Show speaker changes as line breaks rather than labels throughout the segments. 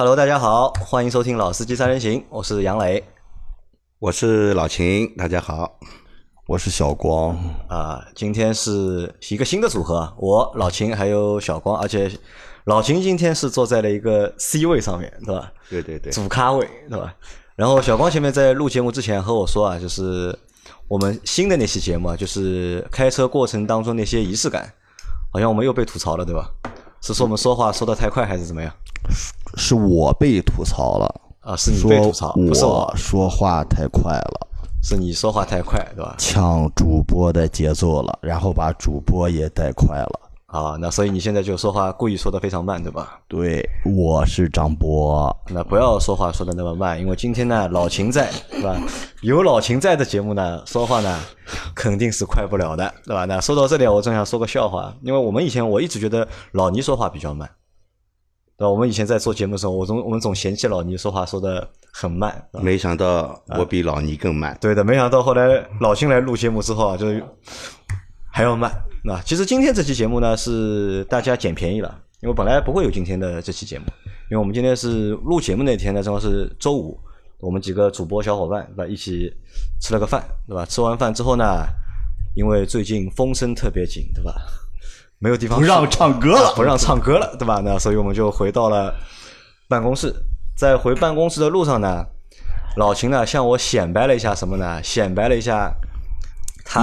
Hello，大家好，欢迎收听《老司机三人行》，我是杨磊，
我是老秦，大家好，
我是小光
啊。今天是一个新的组合，我老秦还有小光，而且老秦今天是坐在了一个 C 位上面，对吧？
对对对，
主咖位，对吧？然后小光前面在录节目之前和我说啊，就是我们新的那期节目啊，就是开车过程当中那些仪式感，好像我们又被吐槽了，对吧？是说我们说话说的太快，还是怎么样？
是我被吐槽了
啊！是你被吐槽，不是我
说话太快了，
是你说话太快，对吧？
抢主播的节奏了，然后把主播也带快了。
啊，那所以你现在就说话故意说的非常慢，对吧？
对，我是张波。
那不要说话说的那么慢，因为今天呢老秦在，对吧？有老秦在的节目呢，说话呢肯定是快不了的，对吧？那说到这里，我正想说个笑话，因为我们以前我一直觉得老倪说话比较慢，对吧？我们以前在做节目的时候，我总我们总嫌弃老倪说话说的很慢，
没想到我比老倪更慢。
对的，没想到后来老秦来录节目之后啊，就还要慢。那其实今天这期节目呢，是大家捡便宜了，因为本来不会有今天的这期节目，因为我们今天是录节目那天呢，正好是周五，我们几个主播小伙伴对吧，一起吃了个饭，对吧？吃完饭之后呢，因为最近风声特别紧，对吧？没有地方
不让唱歌了，
不让唱歌了，对吧？那所以我们就回到了办公室，在回办公室的路上呢，老秦呢向我显摆了一下什么呢？显摆了一下。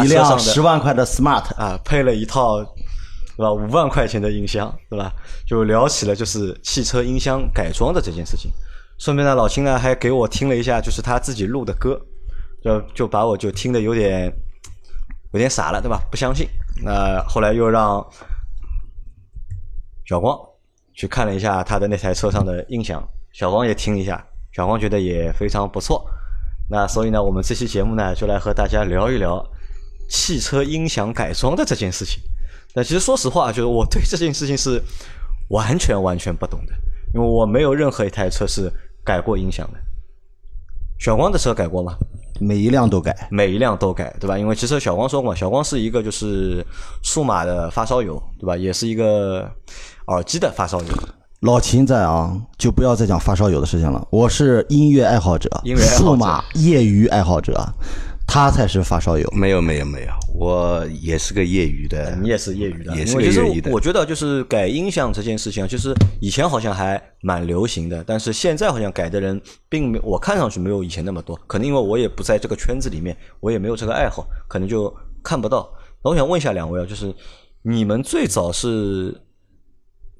一辆十万块的 smart
啊，配了一套，对吧？五万块钱的音箱，对吧？就聊起了就是汽车音箱改装的这件事情。顺便呢，老秦呢还给我听了一下，就是他自己录的歌，就就把我就听的有点有点傻了，对吧？不相信。那后来又让小光去看了一下他的那台车上的音响，小光也听一下，小光觉得也非常不错。那所以呢，我们这期节目呢，就来和大家聊一聊。汽车音响改装的这件事情，那其实说实话，就是我对这件事情是完全完全不懂的，因为我没有任何一台车是改过音响的。小光的车改过吗？
每一辆都改，
每一辆都改，对吧？因为其实小光说过，小光是一个就是数码的发烧友，对吧？也是一个耳机的发烧友。
老秦在啊，就不要再讲发烧友的事情了。我是音乐爱好者，音乐数码业余爱好者。他才是发烧友，
没有没有没有，我也是个业余的，
你也是业余的，
也是个业余
的。我觉得就是改音响这件事情，就是以前好像还蛮流行的，但是现在好像改的人并没，我看上去没有以前那么多。可能因为我也不在这个圈子里面，我也没有这个爱好，可能就看不到。那我想问一下两位啊，就是你们最早是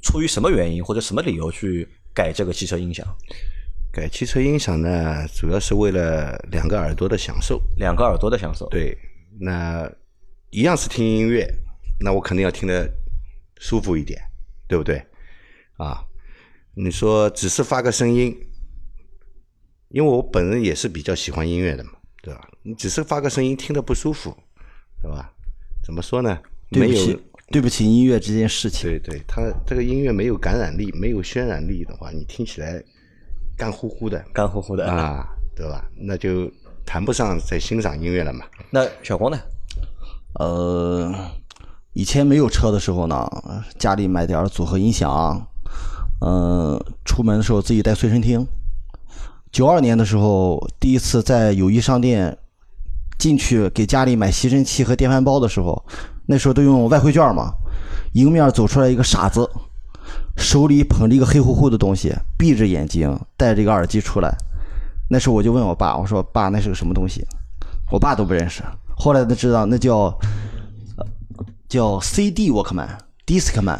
出于什么原因或者什么理由去改这个汽车音响？
改汽车音响呢，主要是为了两个耳朵的享受。
两个耳朵的享受。
对，那一样是听音乐，那我肯定要听得舒服一点，对不对？啊，你说只是发个声音，因为我本人也是比较喜欢音乐的嘛，对吧？你只是发个声音，听得不舒服，对吧？怎么说呢？
对不起，对不起，音乐这件事情。
对对，它这个音乐没有感染力，没有渲染力的话，你听起来。干乎乎的，
干乎乎的
啊，对吧？那就谈不上在欣赏音乐了嘛。
那小光呢？
呃，以前没有车的时候呢，家里买点组合音响，嗯，出门的时候自己带随身听。九二年的时候，第一次在友谊商店进去给家里买吸尘器和电饭煲的时候，那时候都用外汇券嘛，迎面走出来一个傻子。手里捧着一个黑乎乎的东西，闭着眼睛戴着一个耳机出来。那时候我就问我爸：“我说爸，那是个什么东西？”我爸都不认识。后来才知道那叫叫 CD Walkman，Discman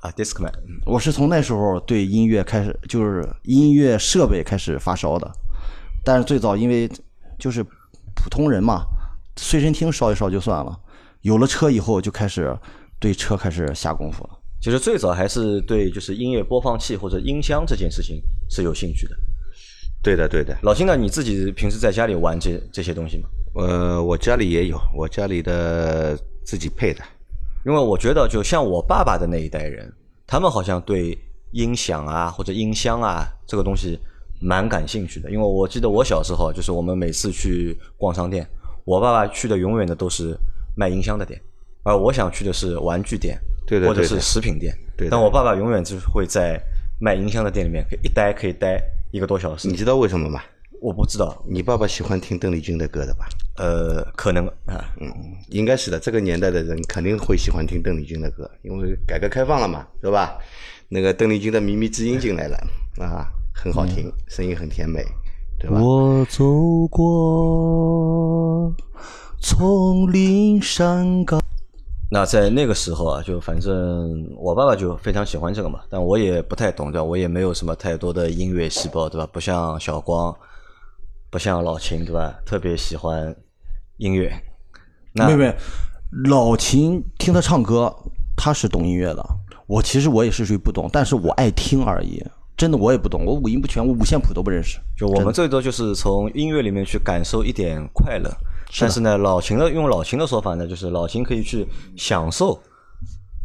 啊，Discman。
我是从那时候对音乐开始，就是音乐设备开始发烧的。但是最早因为就是普通人嘛，随身听烧一烧就算了。有了车以后，就开始对车开始下功夫了。
其实最早还是对就是音乐播放器或者音箱这件事情是有兴趣的。
对的，对的。
老金呢？你自己平时在家里玩这这些东西吗？
呃，我家里也有，我家里的自己配的。
因为我觉得，就像我爸爸的那一代人，他们好像对音响啊或者音箱啊这个东西蛮感兴趣的。因为我记得我小时候，就是我们每次去逛商店，我爸爸去的永远的都是卖音箱的店，而我想去的是玩具店。
对
或者是食品店，但我爸爸永远就会在卖音箱的店里面，可以一待可以待一个多小时
你。知道为什么吗？
我不知道，
你爸爸喜欢听邓丽君的歌的吧？
呃，可能啊，嗯
应该是的，这个年代的人肯定会喜欢听邓丽君的歌，因为改革开放了嘛，对吧？那个邓丽君的《靡靡之音》进来了啊，很好听，声音很甜美，对吧？
我走过丛林山岗。
那在那个时候啊，就反正我爸爸就非常喜欢这个嘛，但我也不太懂对吧？我也没有什么太多的音乐细胞对吧？不像小光，不像老秦对吧？特别喜欢音乐。那
妹妹，老秦听他唱歌，他是懂音乐的。我其实我也是属于不懂，但是我爱听而已。真的我也不懂，我五音不全，我五线谱都不认识。
就我们最多就是从音乐里面去感受一点快乐，但是呢，老秦的用老秦的说法呢，就是老秦可以去享受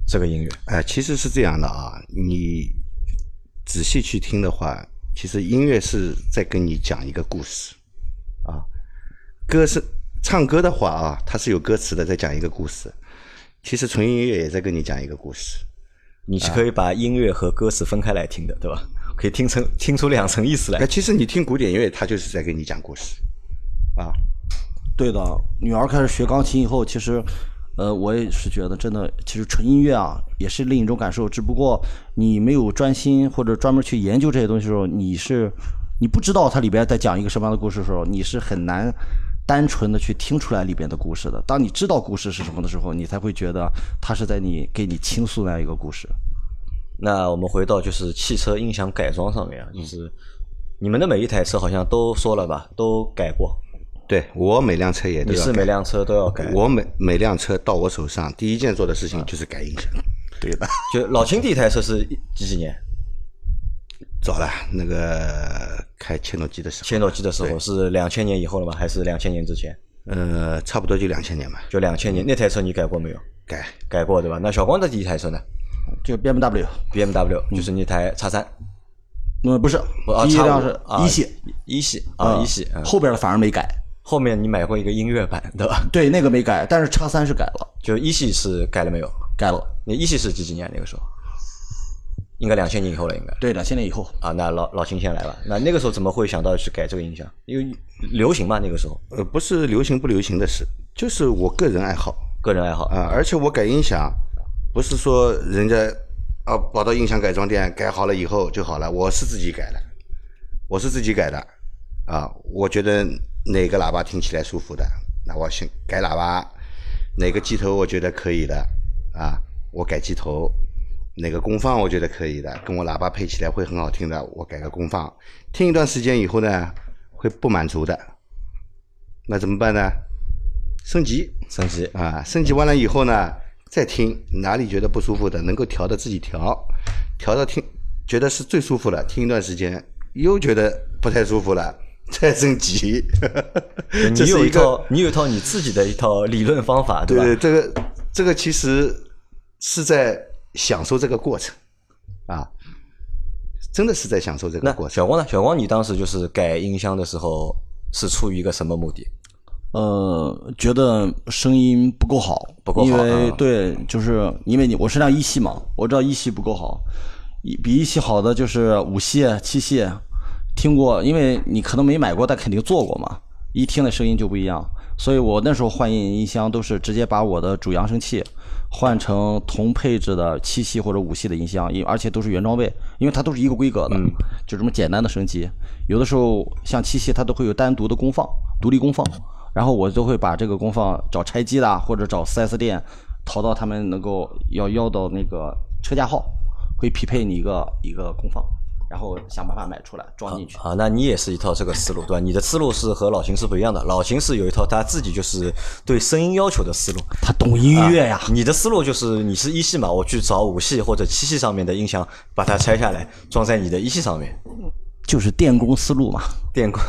这个音乐。
哎、其实是这样的啊，你仔细去听的话，其实音乐是在跟你讲一个故事啊。歌是唱歌的话啊，它是有歌词的，在讲一个故事。其实纯音乐也在跟你讲一个故事。
你是可以把音乐和歌词分开来听的，对吧？可以听成听出两层意思来。那。
其实你听古典音乐，它就是在跟你讲故事啊。
对的，女儿开始学钢琴以后，其实，呃，我也是觉得真的，其实纯音乐啊，也是另一种感受。只不过你没有专心或者专门去研究这些东西的时候，你是你不知道它里边在讲一个什么样的故事的时候，你是很难单纯的去听出来里边的故事的。当你知道故事是什么的时候，你才会觉得它是在你给你倾诉那样一个故事。
那我们回到就是汽车音响改装上面啊，就是你们的每一台车好像都说了吧，都改过。
对我每辆车也都
你
要改
是每辆车都要改？
我每每辆车到我手上，第一件做的事情就是改音响。
对的，
就老秦第一台车是几几年？
早了，那个开切诺基的时候，
切诺基的时候是两千年以后了吗？还是两千年之前？
呃，差不多就两千年吧，
就两千年那台车你改过没有？
改
改过对吧？那小光的第一台车呢
就
BMW，？BMW 就是那台叉三，
嗯，不是
不啊，
一辆是
啊
一系
一系啊一系，嗯
后边的反而没改。
后面你买过一个音乐版对吧？
对，那个没改，但是叉三是改了，
就一系是改了没有？
改了。
你一系是几几年那个时候？应该两千年以后了，应该
对，两千年以后，
啊。那老老秦先来吧。那那个时候怎么会想到去改这个音响？因为流行嘛，那个时候
呃，不是流行不流行的事，就是我个人爱好
个人爱好
啊、而且我改音响，不是说人家啊跑到音响改装店改好了以后就好了，我是自己改的，我是自己改的啊。我觉得哪个喇叭听起来舒服的，那我先改喇叭；哪个机头我觉得可以的啊，我改机头；哪个功放我觉得可以的，跟我喇叭配起来会很好听的，我改个功放。听一段时间以后呢，会不满足的，那怎么办呢？升级
升级
啊，升级完了以后呢，再听哪里觉得不舒服的，能够调的自己调，调到听觉得是最舒服了，听一段时间又觉得不太舒服了，再升级。这
你有一套，你有一套你自己的一套理论方法，吧？
对对，这个这个其实是在享受这个过程啊，真的是在享受这个
那
过程。
小光呢？小光，你当时就是改音箱的时候是出于一个什么目的？
呃，觉得声音不够好，
不够好
因为、
啊
对，就是因为你我是辆一系嘛，我知道一系不够好，一比一系好的就是五系、七系，听过，因为你可能没买过，但肯定做过嘛，一听的声音就不一样，所以我那时候换音音箱都是直接把我的主扬声器换成同配置的七系或者五系的音箱，因而且都是原装备，因为它都是一个规格的，就这么简单的升级。有的时候像七系它都会有单独的功放，独立功放，然后我就会把这个功放找拆机的啊或者找 4S 店淘到他们能够要要到那个车架号，会匹配你一个一个功放，然后想办法买出来装进去。
啊，那你也是一套这个思路，对吧？你的思路是和老秦是不一样的。老秦是有一套他自己就是对声音要求的思路，
他懂音乐呀，
你的思路就是你是一系嘛，我去找五系或者七系上面的音响，把它拆下来装在你的一系上面，
就是电工思路嘛。
电 工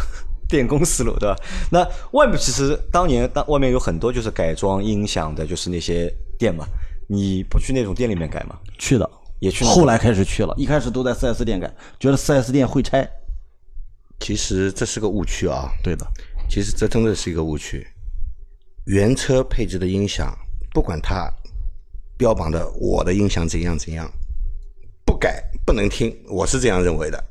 电工思路，对吧？那外面其实当年当外面有很多就是改装音响的，就是那些店嘛，你不去那种店里面改吗？
去的，
也去那
后来开始去了，一开始都在 4S 店改，觉得 4S 店会拆。
其实这是个误区啊，
对的，
其实这真的是一个误区。原车配置的音响，不管它标榜的我的音响怎样怎样，不改不能听，我是这样认为的。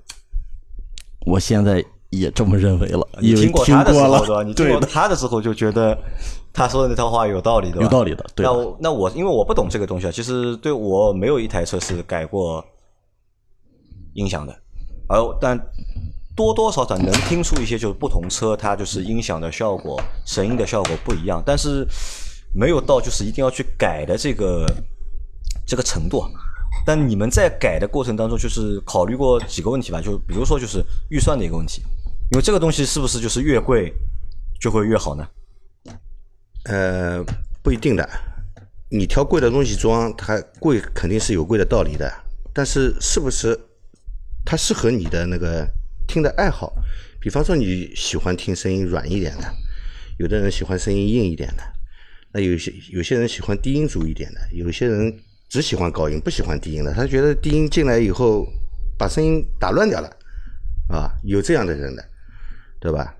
我现在也这么认为了，
你
因为听
听过他的时，候对吧？你听过，他的时候就觉得他说的那套话有道理，对吧？
有道理的对
那我那我因为我不懂这个东西啊，其实对我没有一台车是改过音响的，而但多多少少能听出一些就是不同车它就是音响的效果、声音的效果不一样，但是没有到就是一定要去改的这个这个程度啊。但你们在改的过程当中，就是考虑过几个问题吧？就比如说就是预算的一个问题，因为这个东西是不是就是越贵就会越好呢？
呃，不一定的。你挑贵的东西装，它贵肯定是有贵的道理的，但是是不是它适合你的那个听的爱好？比方说你喜欢听声音软一点的，有的人喜欢声音硬一点的，那有些有些人喜欢低音足一点的，有些人只喜欢高音，不喜欢低音的，他觉得低音进来以后把声音打乱掉了，啊，有这样的人的，对吧？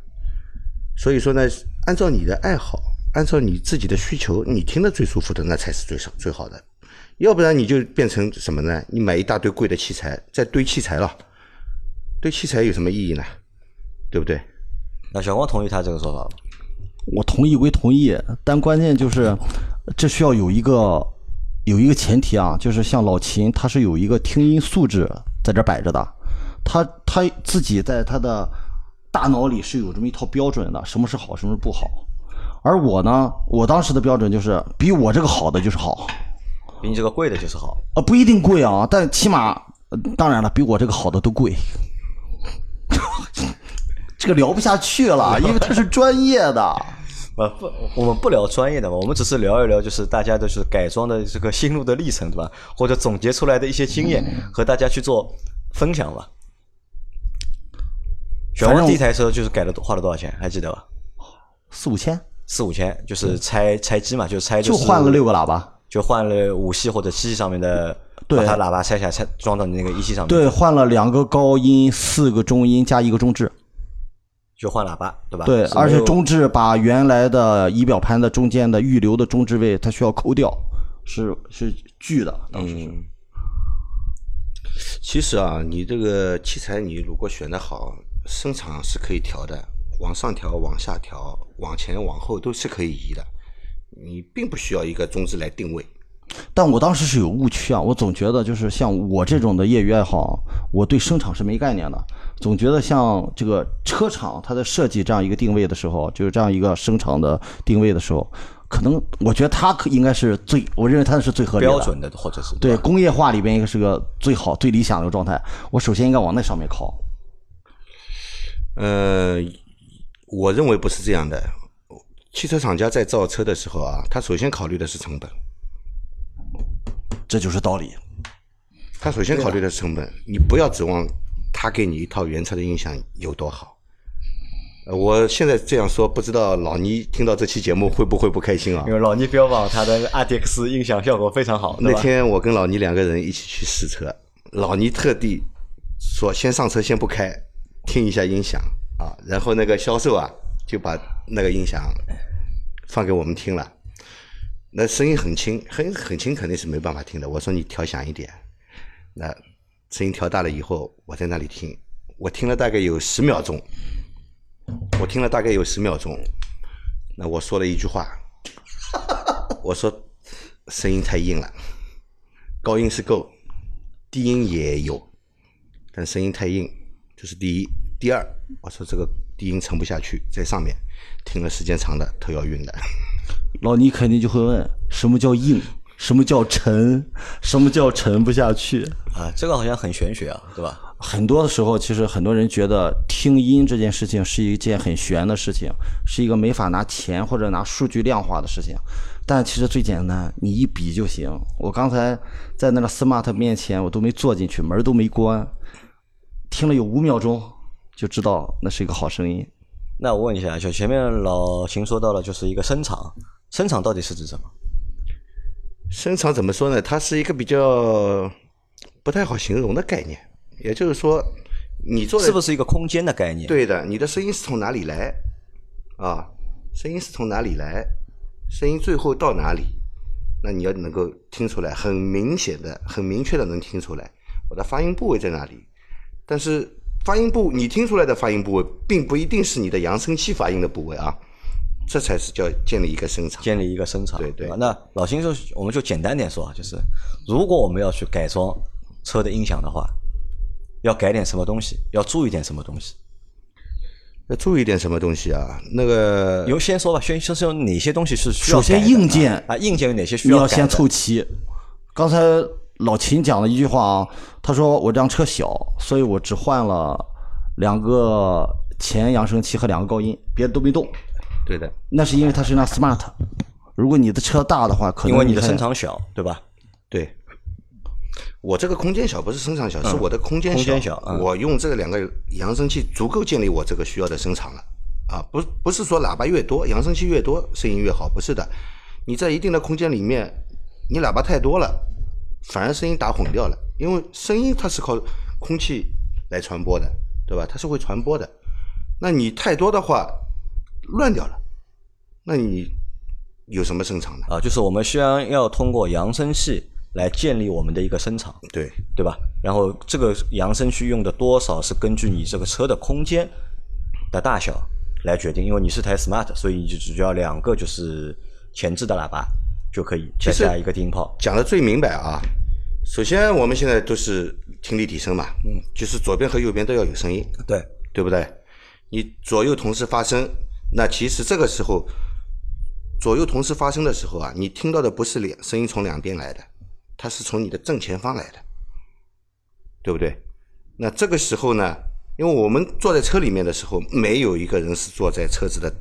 所以说呢，按照你的爱好，按照你自己的需求，你听得最舒服的，那才是最少最好的。要不然你就变成什么呢？你买一大堆贵的器材，再堆器材了，堆器材有什么意义呢？对不对？
那小光同意他这个说法吗？
我同意归同意，但关键就是这需要有一个有一个前提啊，就是像老秦，他是有一个听音素质在这摆着的，他他自己在他的大脑里是有这么一套标准的，什么是好，什么是不好。而我呢，我当时的标准就是比我这个好的就是好，
比你这个贵的就是好。
啊，不一定贵啊，但起码，呃当然了，比我这个好的都贵。这个聊不下去了，因为他是专业的。
不不，我们不聊专业的嘛，我们只是聊一聊，就是大家的是改装的这个心路的历程，对吧？或者总结出来的一些经验，和大家去做分享吧。小
反正
王第一台车就是改了花了多少钱？还记得吧？
四五千，
四五千，就是拆拆机嘛，就拆
就是换了六个喇叭，
就换了五系或者七系上面的，
对
把它喇叭拆下来，拆装到你那个一系上面，
对，，换了两个高音，四个中音加一个中置，
就换喇叭，对吧？
对，而且中置把原来的仪表盘的中间的预留的中置位，它需要抠掉，是是锯的，当时是。
嗯，
其实啊，你这个器材你如果选的好，声场是可以调的，往上调、往下调、往前往后都是可以移的。你并不需要一个中置来定位。
但我当时是有误区啊，我总觉得就是像我这种的业余爱好，我对声场是没概念的，总觉得像这个车厂它在设计这样一个定位的时候，就是这样一个声场的定位的时候，可能我觉得它可应该是最，我认为它是最合理的
标准的或者是
对工业化里边应该是个最好、最理想的一个状态。我首先应该往那上面靠。
呃，我认为不是这样的。汽车厂家在造车的时候啊，他首先考虑的是成本，
这就是道理。
他首先考虑的是成本。你不要指望他给你一套原车的音响有多好。呃，我现在这样说，不知道老倪听到这期节目会不会不开心啊
因？为老倪标榜他的 RTX 音响效果非常好，
那天我跟老倪两个人一起去试车，老倪特地说先上车先不开，听一下音响啊，然后那个销售啊就把那个音响放给我们听了，那声音很轻，很很轻肯定是没办法听的。我说你调响一点，那声音调大了以后，我在那里听，我听了大概有十秒钟，我听了大概有十秒钟，那我说了一句话，我说声音太硬了，高音是够，低音也有，但声音太硬，这是第一。第二，我说这个低音沉不下去，在上面听了时间长的头要晕的。
老倪肯定就会问：什么叫硬？什么叫沉？什么叫沉不下去？
啊，这个好像很玄学啊，对吧？
很多的时候，其实很多人觉得听音这件事情是一件很玄的事情，是一个没法拿钱或者拿数据量化的事情。但其实最简单，你一比就行。我刚才在那个 smart 面前，我都没坐进去，门都没关，听了有五秒钟，就知道那是一个好声音。
那我问一下，就前面老秦说到了，就是一个声场，声场到底是指什么？
声场怎么说呢？它是一个比较不太好形容的概念。也就是说，你做的
是不是一个空间的概念？，
对的，你的声音是从哪里来啊？声音是从哪里来？声音最后到哪里？那你要能够听出来，很明显的、很明确的能听出来，我的发音部位在哪里。但是发音部你听出来的发音部位，并不一定是你的扬声器发音的部位啊，这才是叫建立一个声场。
建立一个声场。
对对
吧那老秦就我们就简单点说啊，就是如果我们要去改装车的音响的话，要改点什么东西，要注意点什么东西。
要注意点什么东西啊？那个
由先说吧，先先说哪些东西是需要
首先硬件
啊，硬件有哪些需
你要先
要改的
凑齐。刚才老秦讲了一句话啊，他说我这辆车小，所以我只换了两个前扬声器和两个高音，别的都没动。
对的，
那是因为它是辆 smart。如果你的车大的话，可能
因为你的
看
声场小，对吧？
对。我这个空间小，不是声场小，是我的空间
空间小嗯
我用这两个扬声器足够建立我这个需要的声场了。啊，不不是说喇叭越多，扬声器越多声音越好，不是的。你在一定的空间里面，你喇叭太多了，反而声音打混掉了。因为声音它是靠空气来传播的，对吧？它是会传播的。那你太多的话，乱掉了，那你有什么声场呢？
啊，就是我们需要要通过扬声器来建立我们的一个声场，
对，
对吧？然后这个扬声器用的多少是根据你这个车的空间的大小来决定，因为你是台 smart，所以你就只需要两个就是前置的喇叭就可以，再
其实
加一个低音炮。
讲的最明白啊。首先，我们现在都是听力提升嘛，嗯，就是左边和右边都要有声音，
对，
对不对？你左右同时发声，那其实这个时候左右同时发声的时候啊，你听到的不是两声音从两边来的，它是从你的正前方来的，对不对？那这个时候呢，因为我们坐在车里面的时候，没有一个人是坐在车子的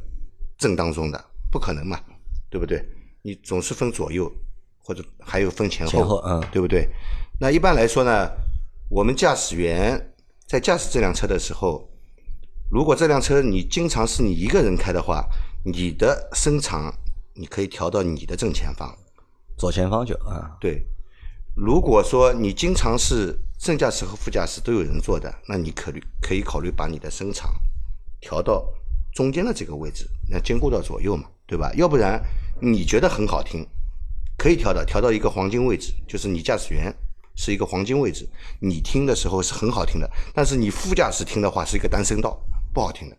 正当中的，不可能嘛，对不对？你总是分左右，或者还有分前后，
前后嗯
对不对？那一般来说呢，我们驾驶员在驾驶这辆车的时候，如果这辆车你经常是你一个人开的话，你的身长你可以调到你的正前方。
左前方就啊，
对，如果说你经常是正驾驶和副驾驶都有人坐的，那你考虑可以考虑把你的身长调到中间的这个位置，那兼顾到左右嘛，对吧？要不然你觉得很好听，可以调的调到一个黄金位置，就是你驾驶员是一个黄金位置，你听的时候是很好听的，但是你副驾驶听的话是一个单声道，不好听的。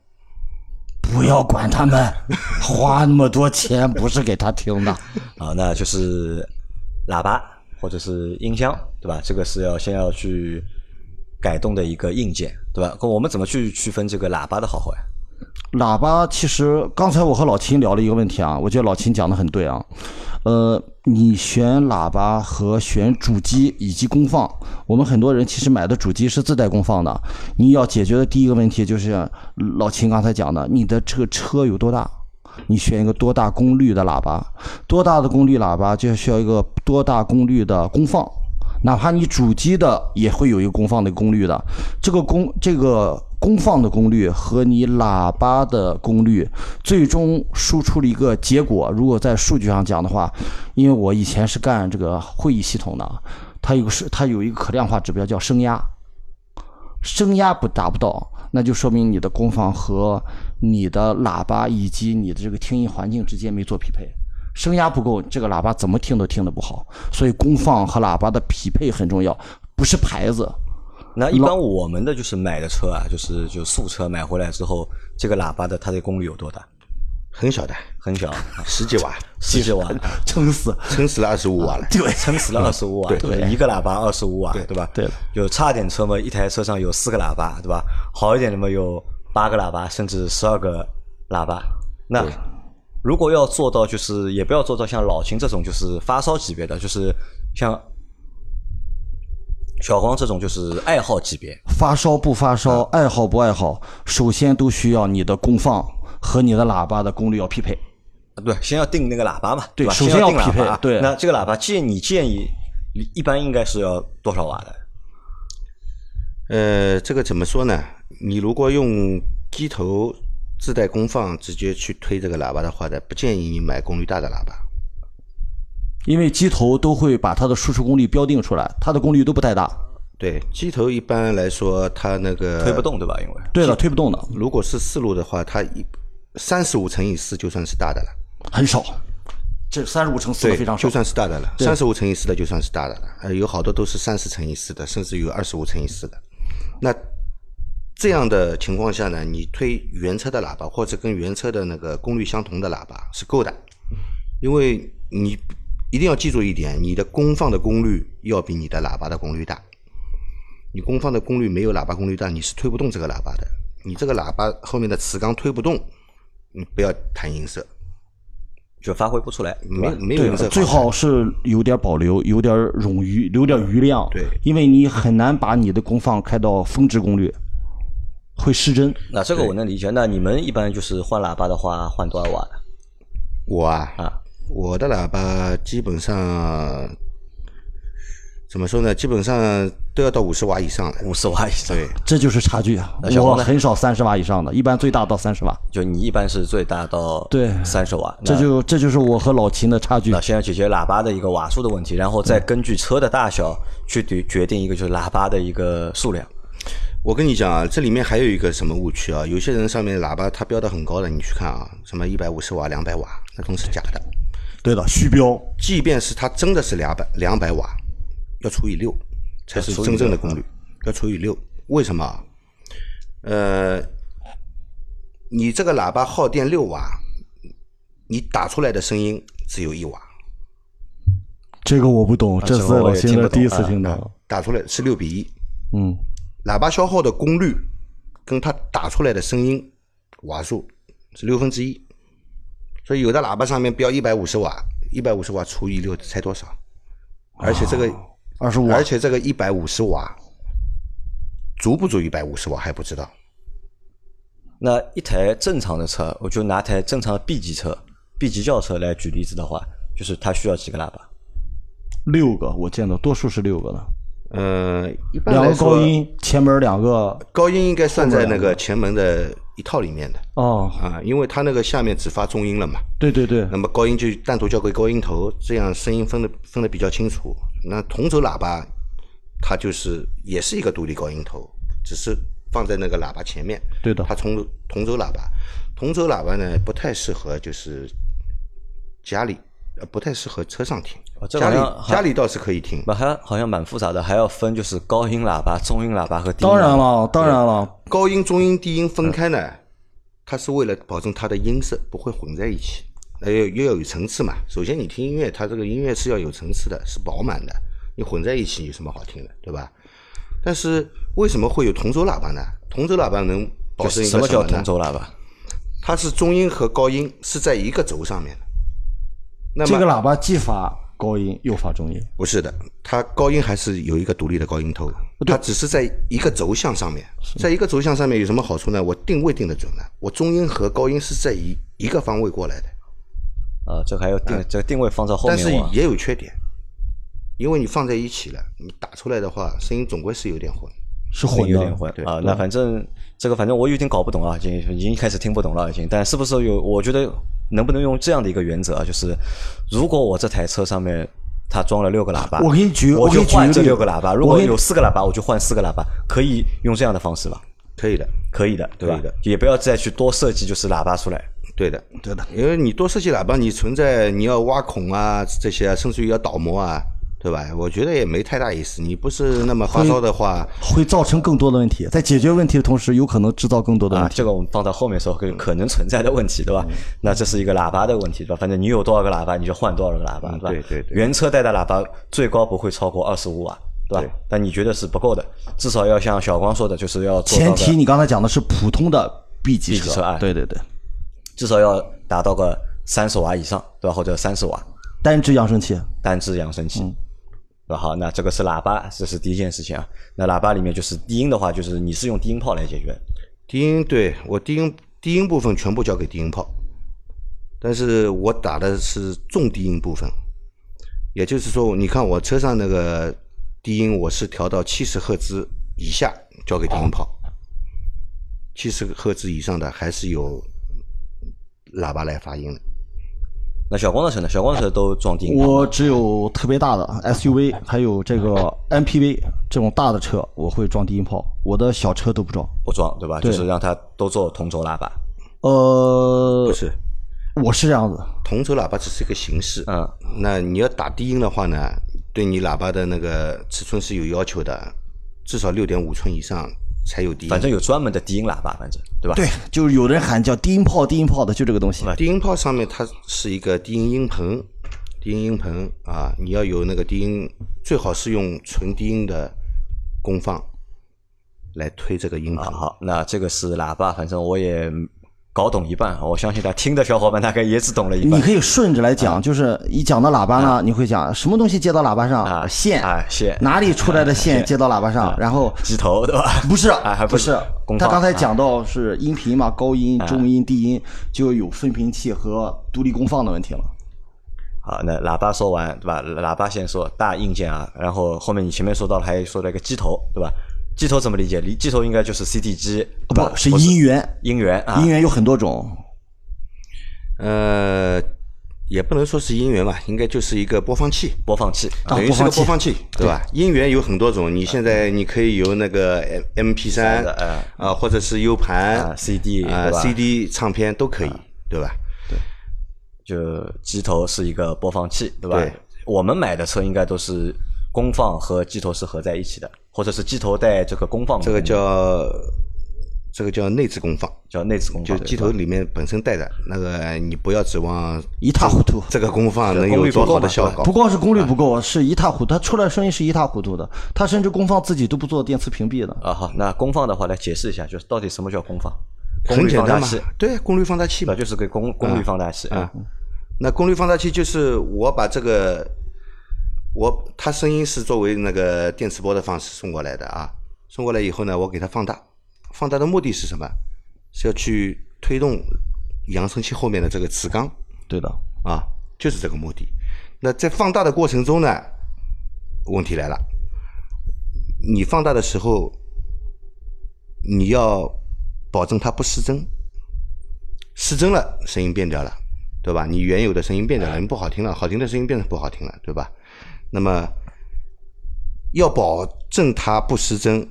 不要管他们，花那么多钱不是给他听的。
啊，那就是喇叭或者是音箱，对吧？这个是要先要去改动的一个硬件，对吧？可我们怎么去区分这个喇叭的好坏？
喇叭其实刚才我和老秦聊了一个问题啊，我觉得老秦讲的很对啊。呃，你选喇叭和选主机以及功放，我们很多人其实买的主机是自带功放的。你要解决的第一个问题就是老秦刚才讲的，你的这个车有多大？你选一个多大功率的喇叭，多大的功率喇叭就需要一个多大功率的功放。哪怕你主机的也会有一个功放的功率的，这个功这个功放的功率和你喇叭的功率，最终输出了一个结果。如果在数据上讲的话，因为我以前是干这个会议系统的，它有个是它有一个可量化指标叫声压，声压不达不到，那就说明你的功放和你的喇叭以及你的这个听音环境之间没做匹配。声压不够，这个喇叭怎么听都听得不好。所以功放和喇叭的匹配很重要，不是牌子。
那一般我们的就是买的车啊，就是就素车买回来之后，这个喇叭的它的功率有多大？
很小的，
很小，
十几瓦，
十几瓦，
撑死。
撑死了二十五瓦了。
对，
撑死了二十五瓦，对？一个喇叭二十五瓦，对吧？
对的
就差点车嘛，一台车上有四个喇叭，对吧？好一点的嘛，有八个喇叭，甚至十二个喇叭。那如果要做到，就是也不要做到像老秦这种就是发烧级别的，就是像小黄这种就是爱好级别。
发烧不发烧，爱好不爱好，首先都需要你的功放和你的喇叭的功率要匹配。
对，先要定那个喇叭嘛，吧？
对首
先定喇
先要匹配
叭
对
那这个喇叭建你建议一般应该是要多少瓦的？
呃，这个怎么说呢？你如果用机头自带功放直接去推这个喇叭的话呢，不建议你买功率大的喇叭。
因为机头都会把它的输出功率标定出来，它的功率都不太大。
对，机头一般来说，它那个
推不。动对吧？因为
对了，推不动的，
如果是四路的话，它一三十五乘以四就算是大的了。
很少。这三十五乘四的非常，少
就。算是大的了，三十五乘以四的就算是大的了，呃，有好多都是三十乘以四的，甚至有二十五乘以四的。那这样的情况下呢，你推原车的喇叭或者跟原车的那个功率相同的喇叭是够的，因为你一定要记住一点，你的功放的功率要比你的喇叭的功率大。你功放的功率没有喇叭功率大，你是推不动这个喇叭的。你这个喇叭后面的磁缸推不动，你不要谈音色，
就发挥不出来，
没？没有音色，
最好是有点保留，有点冗余，留点余量。
对
因为你很难把你的功放开到峰值功率，会失真。
那这个我能理解。那你们一般就是换喇叭的话，换多少瓦的
我啊，
啊？
我的喇叭基本上怎么说呢？基本上都要到五十瓦以上的。
五十瓦以上。
对，
这就是差距啊！我很少三十瓦以上的，一般最大到三十瓦。
就你一般是最大到
对
三十瓦，
这就这就是我和老秦的差距
那。先要解决喇叭的一个瓦数的问题，然后再根据车的大小去决决定一个就是喇叭的一个数量。
我跟你讲啊，这里面还有一个什么误区啊？有些人上面喇叭它标的很高的，你去看啊，什么一百五十瓦、两百瓦，那都是假的。
对的，虚标。
即便是它真的是两百两百瓦，要除以六才是真正的功率，要除以六。为什么啊？呃，你这个喇叭耗电六瓦，你打出来的声音只有一瓦，
这个我不懂，这
是我
是老秦
也听不懂
的第一次
啊
听到。
打出来是六比一。
嗯，
喇叭消耗的功率跟它打出来的声音瓦数是六分之一，所以有的喇叭上面标一百五十瓦，一百五十瓦除以六才多少？而且这个，
二十五
而且这个一百五十瓦足不足一百五十瓦还不知道。
那一台正常的车，我就拿台正常的 B 级车、B 级轿车来举例子的话，就是它需要几个喇叭？
六个，我见到多数是六个的，
呃，一般
两个高，音，前门两个。
高音应该算在那个前门的一套里面的
哦，
啊，因为它那个下面只发中音了嘛。
对对对
那，么高音就单独交给高音头，这样声音分的分的比较清楚。那同轴喇叭，它就是也是一个独立高音头，只是放在那个喇叭前面。
对的
它同同轴喇叭，同轴喇叭呢不太适合就是家里，呃不太适合车上听家里家里倒是可以听。
不，还好像蛮复杂的，还要分就是高音喇叭、中音喇叭和低音喇叭。
当然了，当然了，
高音、中音、低音分开呢，它是为了保证它的音色不会混在一起，呃，要要有层次嘛。首先，你听音乐，它这个音乐是要有层次的，是饱满的。你混在一起有什么好听的，对吧？但是为什么会有同轴喇叭呢？同轴喇叭能保证一
什么叫
个什么呢
同轴喇叭？
它是中音和高音是在一个轴上面的。那么
这个喇叭既发高音又发中音。
不是的，它高音还是有一个独立的高音头，它只是在一个轴向上面，在一个轴向上面有什么好处呢？我定位定得准了，我中音和高音是在一一个方位过来的，
啊，这还要定，这个定位放在后面
但是。也有缺点，因为你放在一起了，你打出来的话，声音总归是有点混。
是混的
有点，混
对
啊。那反正这个反正我有点搞不懂啊，已经已经开始听不懂了，已经。但是不是有？我觉得能不能用这样的一个原则啊？就是如果我这台车上面它装了六个喇叭，
我给你举
我就换这六个喇叭。如果
你
有四个喇叭，我就换四个喇叭，可以用这样的方式吧？
可以的，
可以的，对吧？也不要再去多设计就是喇叭出来。
对的，
对的，
因为你多设计喇叭，你存在你要挖孔啊这些啊，甚至于要倒模啊，对吧？我觉得也没太大意思。你不是那么发烧的话，
会造成更多的问题，在解决问题的同时，有可能制造更多的
啊
问，题。
这个我们放到后面说可可能存在的问题，对吧？那这是一个喇叭的问题，对吧？反正你有多少个喇叭，你就换多少个喇叭，
嗯
对吧？
对对对
原车带的喇叭最高不会超过二十五瓦，对吧？但你觉得是不够的，至少要像小光说的，就是要
前提你刚才讲的是普通的 B 级
车啊
对对对，
至少要达到个三十瓦以上，对吧？或者三十瓦
单只扬声器，
单只扬声
嗯
器。好，那这个是喇叭，这是第一件事情啊。那喇叭里面就是低音的话，就是你是用低音炮来解决，
低音对我低音低音部分全部交给低音炮，但是我打的是重低音部分，也就是说，你看我车上那个低音，我是调到七十赫兹以下交给低音炮，七十赫兹以上的还是有喇叭来发音的。
那小光的车呢？小光的车都装低音炮
我只有特别大的 SUV，还有这个 MPV 这种大的车，我会装低音炮。我的小车都不装。
不装，对吧？
对
就是让它都做同轴喇叭。
呃
不，是，
我是这样子，
同轴喇叭只是一个形式，
嗯，
那你要打低音的话呢，对你喇叭的那个尺寸是有要求的，至少六点五寸以上才有低音。
反正有专门的低音喇叭，反正对吧？
对，就是有人喊叫低音炮，低音炮的，就这个东西。
低音炮上面它是一个低音音棚，低音音棚啊，你要有那个低音，最好是用纯低音的功放来推这个音
啊，
棚。
好，那这个是喇叭，反正我也搞懂一半，我相信他听的小伙伴大概也只懂了一半。
你可以顺着来讲，就是一讲到喇叭呢，你会讲什么东西接到喇叭上？
啊
线
啊线
哪里出来的线接到喇叭上？然后
机头对吧？
不是
啊还不
不是他刚才讲到是音频嘛，高音、中音、低音，就有分频器和独立功放的问题了。
好，那喇叭说完对吧？喇叭先说大硬件啊，然后后面你前面说到了，还说了一个机头对吧？机头怎么理解？离机头应该就是 CD 机，
不是音源，
音源啊，
音源有很多种，
呃，也不能说是音源吧，应该就是一个播放器。
播放器啊
等于是个播放器，对吧？音源有很多种，你现在你可以有那个 M M P 三啊，或者是 U 盘
啊 CD
啊
对吧啊
C D 唱片都可以，对吧？
对就机头是一个播放器，对吧？
对
我们买的车应该都是功放和机头是合在一起的，或者是机头带这个功放
这个叫这个叫内置功放，
叫内置功放，
就机头里面本身带的那个，你不要指望
一塌糊涂。
这个功放能有多好的效果
不。光是功率不够，是一塌糊涂，它出来声音是一塌糊涂的。它甚至功放自己都不做电磁屏蔽的。
啊。好，那功放的话来解释一下，就是到底什么叫功放？功
很简单嘛
率放大器，，
对，功率放大器嘛，
就是个功功率放大器
啊。那功率放大器就是我把这个，我它声音是作为那个电磁波的方式送过来的啊，送过来以后呢，我给它放大，放大的目的是什么？是要去推动扬声器后面的这个磁缸
对的，
啊，就是这个目的。那在放大的过程中呢，问题来了，你放大的时候，你要保证它不失真，失真了，声音变掉了，对吧？你原有的声音变掉了，你不好听了，好听的声音变得不好听了，对吧？那么要保证它不失真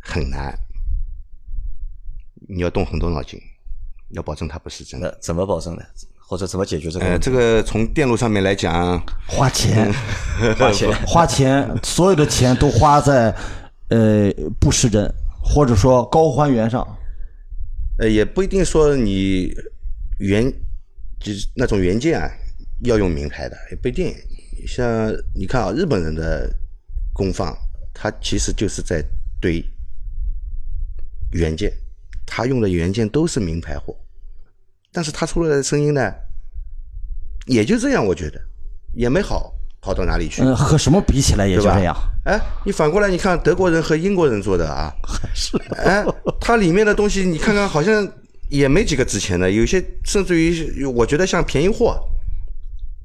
很难，你要动很多脑筋，要保证它不失真。
那怎么保证呢？或者怎么解决这个
呃，
问题？
这个从电路上面来讲，
花钱，
花钱
花钱，所有的钱都花在呃不失真或者说高还原上。
呃，也不一定说你原就是那种原件啊，要用名牌的，也不一定。像你看啊，日本人的功放，他其实就是在堆原件，他用的原件都是名牌货，但是他出来的声音呢，也就这样，我觉得也没好好到哪里去。
嗯，和什么比起来也就这样。
哎，你反过来你看德国人和英国人做的啊，
是
哎，它里面的东西你看看，好像也没几个值钱的，有些甚至于我觉得像便宜货，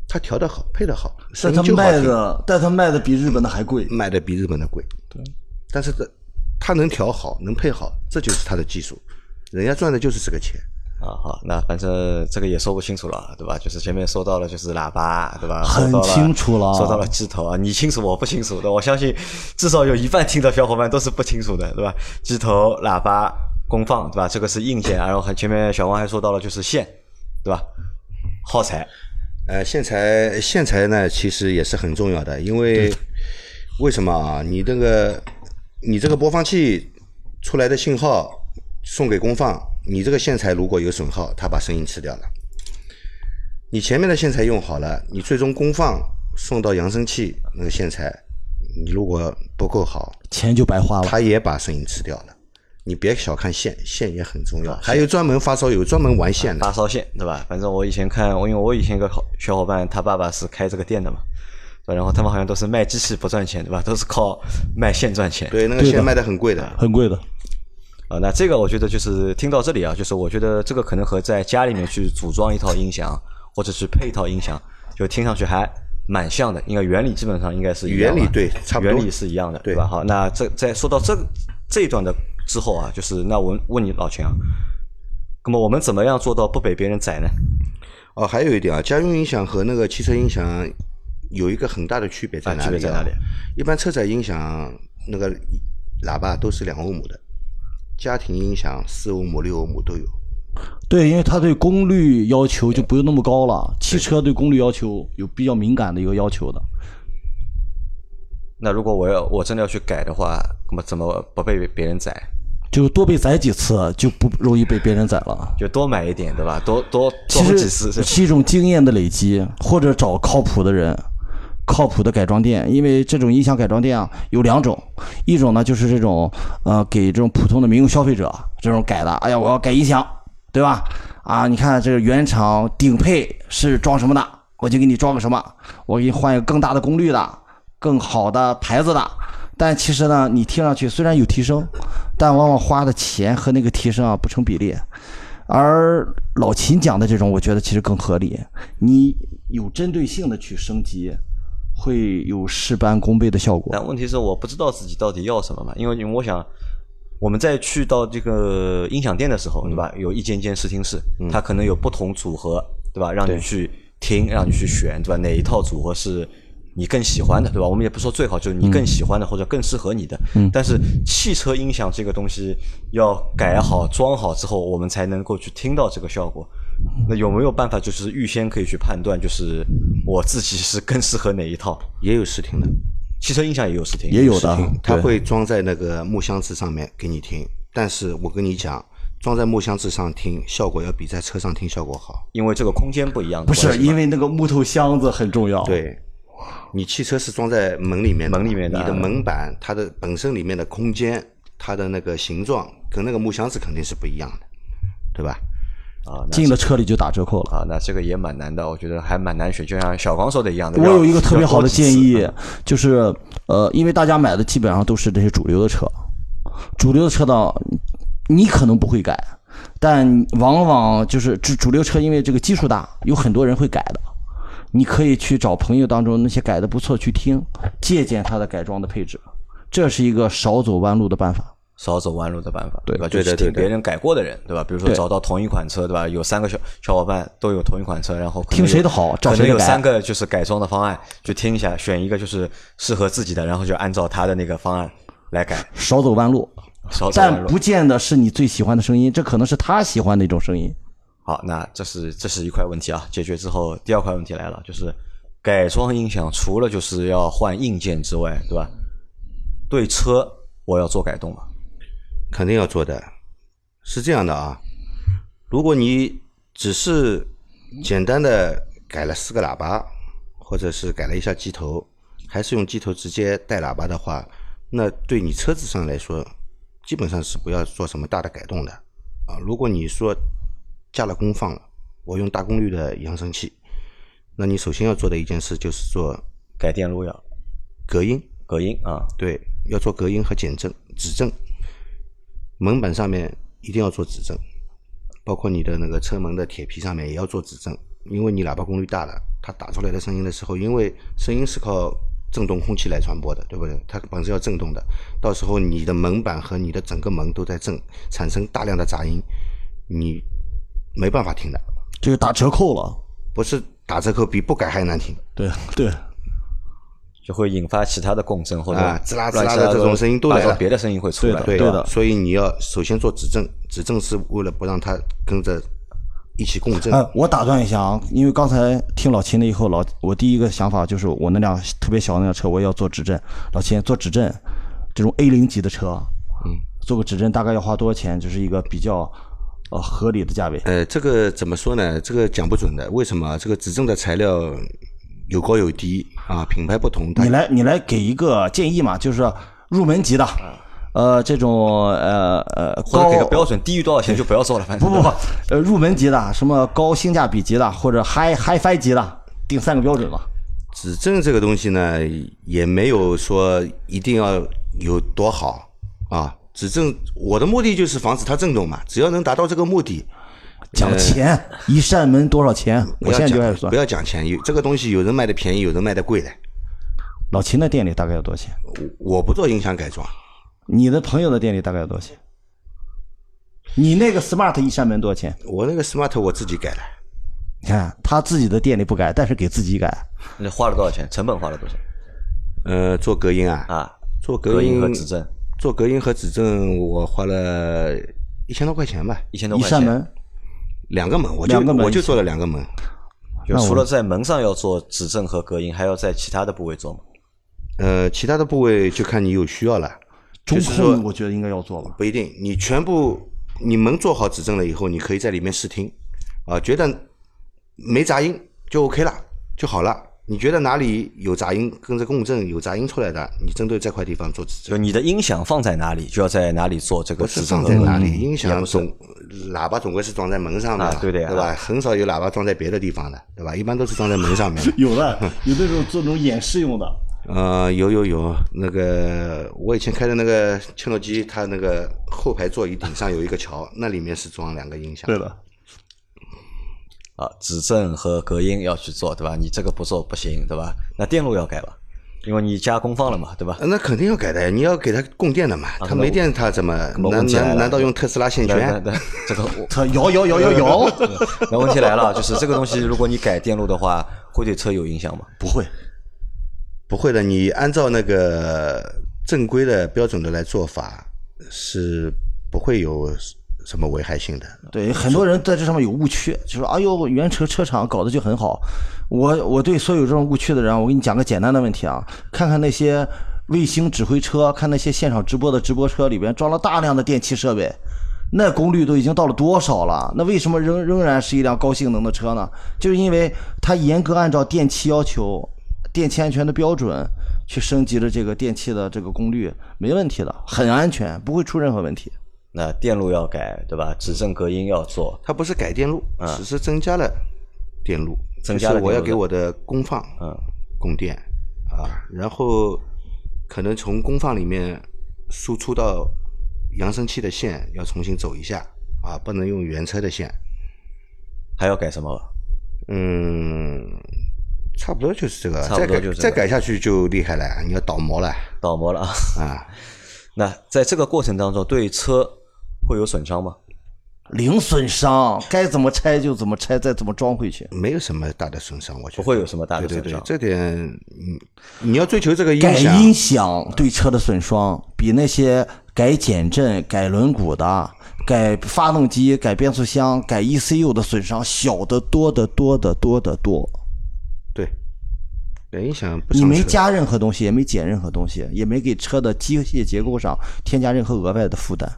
它调的好，配的好，声
但它卖
音就好听，
的，但它卖的比日本的还贵。
卖的比日本的贵。对，但是这它能调好，能配好，这就是它的技术，人家赚的就是这个钱。
啊，好，那反正这个也说不清楚了，对吧？就是前面说到了，就是喇叭，对吧？
很清楚了
说到了机头啊，你清楚，我不清楚的。我相信至少有一半听的小伙伴都是不清楚的，对吧？机头、喇叭、功放，对吧？这个是硬件，然后还前面小王还说到了就是线，对吧？耗材，
呃，线材线材呢，其实也是很重要的，因为为什么啊？你这个你这个播放器出来的信号送给功放，你这个线材如果有损耗，它把声音吃掉了。你前面的线材用好了，你最终功放送到扬声器那个线材，你如果不够好，
钱就白花了。
它也把声音吃掉了。你别小看线，线也很重要。还有专门发烧友专门玩线的，
发烧线，对吧？反正我以前看，因为我以前一个好小伙伴，他爸爸是开这个店的嘛，对吧然后他们好像都是卖机器不赚钱，对吧？都是靠卖线赚钱。
对，那个线卖的很贵的。
很贵的，
啊，那这个我觉得就是听到这里啊，就是我觉得这个可能和在家里面去组装一套音响，或者是配一套音响，就听上去还蛮像的，应该原理基本上应该是一样的
原理对差不多
原理是一样的，
对
吧？好，那这在说到这这一段的之后啊，就是那我问你老秦啊，那么我们怎么样做到不被别人宰呢？
哦，还有一点啊，家用音响和那个汽车音响有一个很大的区别在
啊
哪里、
区别在哪里？
一般车载音响那个喇叭都是两欧姆的，家庭音响四欧姆、六欧姆都有。
对，因为它对功率要求就不用那么高了。汽车对功率要求有比较敏感的一个要求的。
那如果我要我真的要去改的话，那么怎么不被别人宰？
就多被宰几次，就不容易被别人宰了。
就多买一点，对吧？多多
其
装几次
实 是一种经验的累积，或者找靠谱的人、靠谱的改装店。因为这种音响改装店啊，有两种，一种呢就是这种呃给这种普通的民用消费者这种改的。哎呀，我要改音响，对吧？啊，你看这个原厂顶配是装什么的，我就给你装个什么，我给你换一个更大的功率的、更好的牌子的。但其实呢，你听上去虽然有提升，但往往花的钱和那个提升啊不成比例。而老秦讲的这种，我觉得其实更合理。你有针对性的去升级，会有事半功倍的效果。
但问题是，我不知道自己到底要什么嘛？因为因为我想，我们在去到这个音响店的时候，对吧？有一间间试听室，它可能有不同组合，对吧？让你去听，让你去选，对吧？哪一套组合是？你更喜欢的，对吧？我们也不说最好，就是你更喜欢的或者更适合你的。
嗯。
但是汽车音响这个东西要改好、装好之后，我们才能够去听到这个效果。那有没有办法，就是预先可以去判断，就是我自己是更适合哪一套？
也有试听的，
汽车音响也有试听，
也有的，
它会装在那个木箱子上面给你听。但是我跟你讲，装在木箱子上听效果要比在车上听效果好，
因为这个空间不一样。
不是，因为那个木头箱子很重要。
对。你汽车是装在门里面，
门里面的，
你的门板它的本身里面的空间，它的那个形状跟那个木箱子肯定是不一样的，对吧？
啊，
进了车里就打折扣了
啊，那这个也蛮难的，我觉得还蛮难选，就像小黄说的一样的。
我有一个特别好的建议，就是呃，因为大家买的基本上都是这些主流的车，主流的车呢，你可能不会改，但往往就是主主流车，因为这个基数大，有很多人会改的。你可以去找朋友当中那些改的不错去听，借鉴他的改装的配置，这是一个少走弯路的办法。
少走弯路的办法，
对
吧？就是听别人改过的人，对吧？比如说找到同一款车，对吧？有三个小小伙伴都有同一款车，然后
听谁的好，
可能有三个就是改装的方案，就听一下，选一个就是适合自己的，然后就按照他的那个方案来改。
少走弯路，
少
走弯路，但不见得是你最喜欢的声音，这可能是他喜欢的一种声音。
好，那这是这是一块问题啊，解决之后，第二块问题来了，就是改装音响，除了就是要换硬件之外，对吧？对车我要做改动吗？
肯定要做的，是这样的啊。如果你只是简单的改了四个喇叭，或者是改了一下机头，还是用机头直接带喇叭的话，那对你车子上来说，基本上是不要做什么大的改动的啊。如果你说，加了功放了，我用大功率的扬声器。那你首先要做的一件事就是做
改电路要
隔音，
隔音啊，
对，要做隔音和减震、指震。门板上面一定要做指震，包括你的那个车门的铁皮上面也要做指震，因为你喇叭功率大了，它打出来的声音的时候，因为声音是靠振动空气来传播的，对不对？它本身要振动的，到时候你的门板和你的整个门都在震，产生大量的杂音，你。没办法听的，
就是打折扣了。
不是打折扣，比不改还难听。
对对，
就会引发其他的共振或者
滋啦滋啦的这种声音都来了，
别的声音会出来。
对的，
所以你要首先做指正，指正是为了不让它跟着一起共振。
我打断一下啊，因为刚才听老秦的以后，老我第一个想法就是我那辆特别小的那辆车，我也要做指正。老秦做指正，这种 A 零级的车，
嗯，
做个指正大概要花多少钱？就是一个比较。哦，合理的价位。
呃，这个怎么说呢？这个讲不准的。为什么？这个指证的材料有高有低啊，品牌不同。
你来，你来给一个建议嘛，就是入门级的，呃，这种呃呃，
或者给个标准，低于多少钱就不要做了。反
正不不不，呃，入门级的，什么高性价比级的，或者 high high fi 级的，定三个标准嘛。
指证这个东西呢，也没有说一定要有多好啊。指正，我的目的就是防止它震动嘛。只要能达到这个目的，
讲钱，一扇门多少钱？我现在就开始算。
不要讲钱，有这个东西，有人卖的便宜，有人卖的贵的。
老秦的店里大概要多少钱？
我我不做音响改装。
你的朋友的店里大概要多少钱？你那个 smart 一扇门多少钱？
我那个 smart 我自己改的。
你看他自己的店里不改，但是给自己改。
那花了多少钱？成本花了多少？
呃，做隔音啊
啊，
做隔
音和指正。
做隔音和指震，我花了一千多块钱吧，
一千多块
钱。一扇门，
两个门，我就
两个门
我就做了两个门。
就除了在门上要做指震和隔音，还要在其他的部位做吗？
呃，其他的部位就看你有需要了。
中
就是说
控我觉得应该要做吧。
不一定，你全部你门做好指正了以后，你可以在里面试听，啊，觉得没杂音就 OK 了就好了。你觉得哪里有杂音，跟着共振有杂音出来的，你针对这块地方做指正。
就你的音响放在哪里，就要在哪里做这个
不是
指正
放在哪里，
音
响总喇叭总归是装在门上的
啊对的呀
对吧？很少有喇叭装在别的地方的，对吧？一般都是装在门上面 的。
有的，有那种做那种演示用的。
呃，有有有，那个我以前开的那个切诺基，它那个后排座椅顶上有一个桥，那里面是装两个音响。
对的，
啊，指正和隔音要去做，对吧？你这个不做不行，对吧？那电路要改吧，因为你加功放了嘛，对吧？
呃那肯定要改的呀，你要给它供电的嘛，它没电它怎么？
么
难难难道用特斯拉线圈？
那这个我
它摇摇摇摇摇，
那问题来了，就是这个东西，如果你改电路的话，会对车有影响吗？
不会。
不会的，你按照那个正规的标准的来做法，是不会有什么危害性的。
对，很多人在这上面有误区，就说：“哎呦，原车车厂搞得就很好。我”我对所有这种误区的人，我给你讲个简单的问题啊，看看那些卫星指挥车，看那些现场直播的直播车里边装了大量的电气设备，那功率都已经到了多少了？那为什么仍仍然是一辆高性能的车呢？就是因为它严格按照电气要求、电气安全的标准去升级的这个电器的这个功率，没问题的，很安全，不会出任何问题。
那电路要改，对吧？指正隔音要做，
它不是改电路，只是增加了电路，
嗯增加了
就是我要给我的功放
嗯
供电啊，然后可能从功放里面输出到扬声器的线要重新走一下啊，不能用原车的线。
还要改什么？
嗯，差不多就是这个，
差不多
再改
就是这个
再改下去就厉害了，你要倒模了
倒模了啊！
啊。
那在这个过程当中，对车会有损伤吗？
零损伤，该怎么拆就怎么拆，再怎么装回去。
没有什么大的损伤，我觉得
不会有什么大的
对对对
损伤，
这点，嗯，你要追求这个音
改，音响对车的损伤，比那些改减震、改轮毂的、改发动机、改变速箱、改 ECU 的损伤小得多得多得多得多。
对，改音响不
你没加任何东西，也没减任何东西，也没给车的机械结构上添加任何额外的负担。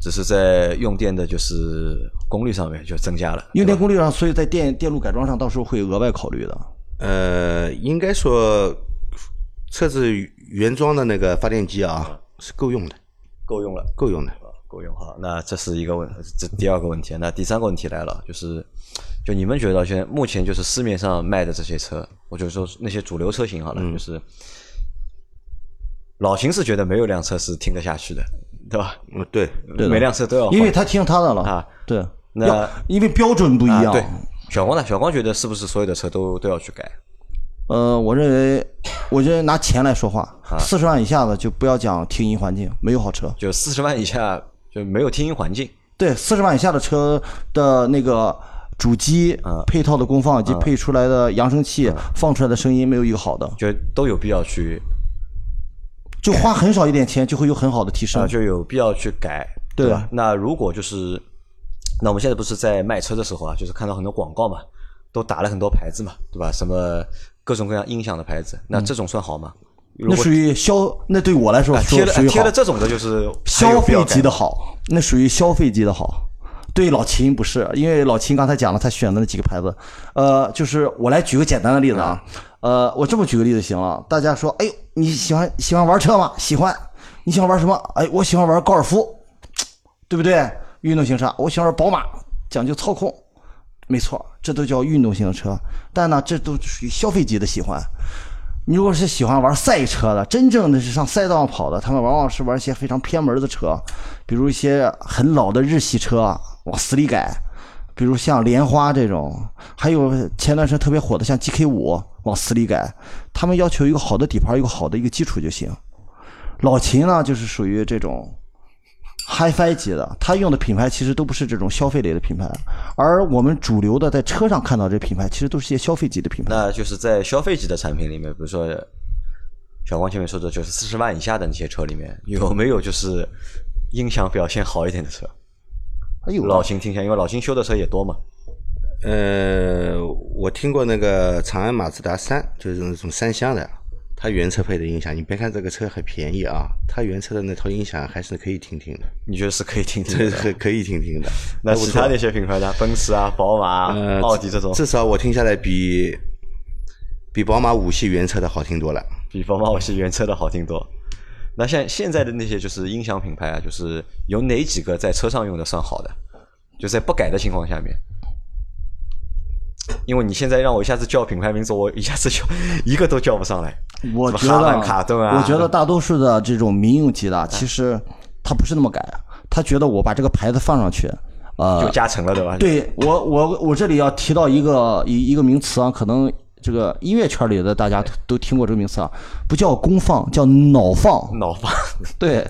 只是在用电的就是功率上面就增加了。
用电功率上，所以在电电路改装上，到时候会额外考虑的。
呃，应该说车子原装的那个发电机啊是够用的，
够用了，
够用的。
够用哈。那这是一个问，这第二个问题。那第三个问题来了，就是就你们觉得现在目前就是市面上卖的这些车，我就说那些主流车型好了，就是老秦是觉得没有辆车是听得下去的，对吧？
嗯，对，
对
每辆车都要换，
因为他听他的了
啊。
对，
那
要因为标准不一样。
啊对。小光呢？小光觉得是不是所有的车都都要去改？
呃，我认为，我觉得拿钱来说话，
啊
四十万以下的就不要讲听音环境，没有好车。
就四十万以下就没有听音环境，
对，四十万以下的车的那个主机、
啊
配套的功放以及配出来的扬声器、放出来的声音没有一个好的，
就都有必要去
就花很少一点钱就会有很好的提升。
那，就有必要去改，
对
吧？那如果就是，那我们现在不是在卖车的时候啊，就是看到很多广告嘛，都打了很多牌子嘛，对吧？什么各种各样音响的牌子，那这种算好吗？
那属于消，那对我来说
啊贴了贴了，这种的，就是
消费级的好，那属于消费级的好。对老秦不是，因为老秦刚才讲了他选的那几个牌子，呃，就是我来举个简单的例子啊，呃，我这么举个例子行了，大家说，哎呦，你喜欢喜欢玩车吗？喜欢，你喜欢玩什么？哎，我喜欢玩高尔夫，对不对？运动型车，我喜欢玩宝马，讲究操控，没错，这都叫运动型的车，但呢，这都属于消费级的喜欢。你如果是喜欢玩赛车的，真正的是上赛道上跑的，他们往往是玩一些非常偏门的车，比如一些很老的日系车往死里改，比如像莲花这种，还有前段时间特别火的像 GK 五往死里改，他们要求一个好的底盘，一个好的一个基础就行。老秦呢，就是属于这种 HiFi 级的，它用的品牌其实都不是这种消费类的品牌，而我们主流的在车上看到这品牌，其实都是一些消费级的品牌。
那就是在消费级的产品里面，比如说小光前面说的，就是四十万以下的那些车里面，有没有就是音响表现好一点的车？
还有啊
老秦听一下，因为老秦修的车也多嘛。
呃，我听过那个长安马自达三，就是那种三厢的，它原车配的音响，你别看这个车很便宜啊，它原车的那套音响还是可以听听的，
你觉得是可以听听
这
的？
是可以听听的。
那其他那些品牌呢？奔驰啊、宝马奥迪这种，
至少我听下来比比宝马五系原车的好听多了。
比宝马五系原车的好听多。那像现在的那些就是音响品牌啊，就是有哪几个在车上用的算好的？就在不改的情况下面，因为你现在让我一下子叫品牌名字，我一下子就一个都叫不上来。
我觉得
卡顿啊
我觉得大多数的这种民用级的，其实他不是那么改，他觉得我把这个牌子放上去，呃，
就加成了，对吧？，
对我我我这里要提到一个一一个名词啊，可能这个音乐圈里的大家都都听过这个名词啊，不叫功放，叫脑放。
脑放。
对，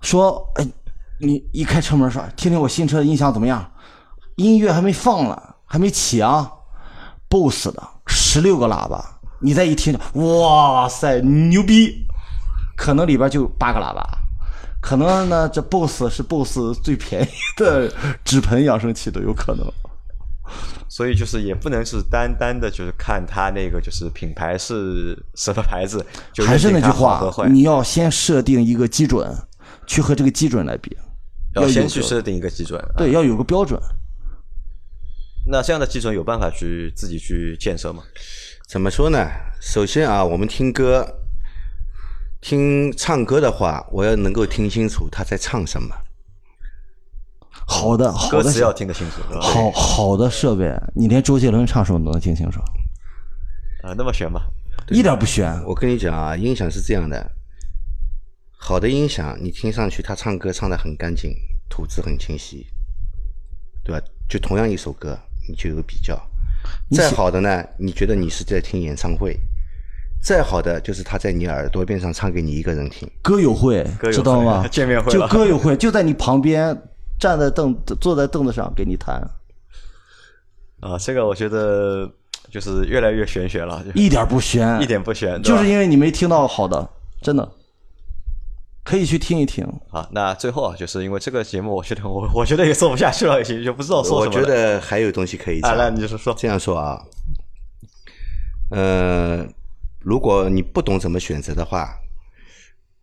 说哎，你一开车门说，听听我新车的音响怎么样？音乐还没放呢，还没起啊，BOSS 的十六个喇叭，你再一听，哇塞，牛逼！可能里边就八个喇叭，可能呢这 BOSS 是 BOSS 最便宜的纸盆扬声器都有可能。
所以就是也不能是单单的，就是看它那个就是品牌是什么牌子，就
还是那句话，你要先设定一个基准，去和这个基准来比，
要先去设定一个基准。
对，要有个标准。
那这样的基准有办法去自己去建设吗？
怎么说呢？首先啊，我们听歌、听唱歌的话，我要能够听清楚他在唱什么。
好的，好的
歌词要听得清楚，对吧？
好好的设备，你连周杰伦唱什么都能听清楚，
啊，那么悬吧。
一点不悬。
我跟你讲啊，音响是这样的，好的音响你听上去他唱歌唱的很干净，吐字很清晰，对吧？就同样一首歌，你就有比较。再好的呢，你觉得你是在听演唱会；再好的就是他在你耳朵边上唱给你一个人听。
歌友会
歌友会
知道吗？
见面会
就歌友会就在你旁边，站在凳坐在凳子上给你弹，
啊，这个我觉得就是越来越玄学了，
一点不玄，
一点不玄，
就是因为你没听到好的，真的可以去听一听。
啊，那最后啊，就是因为这个节目，我觉得我我觉得也做不下去了，已经就不知道说
我
什么我。
觉得还有东西可以
啊，
讲。
那你就是说，
这样说啊，呃，如果你不懂怎么选择的话，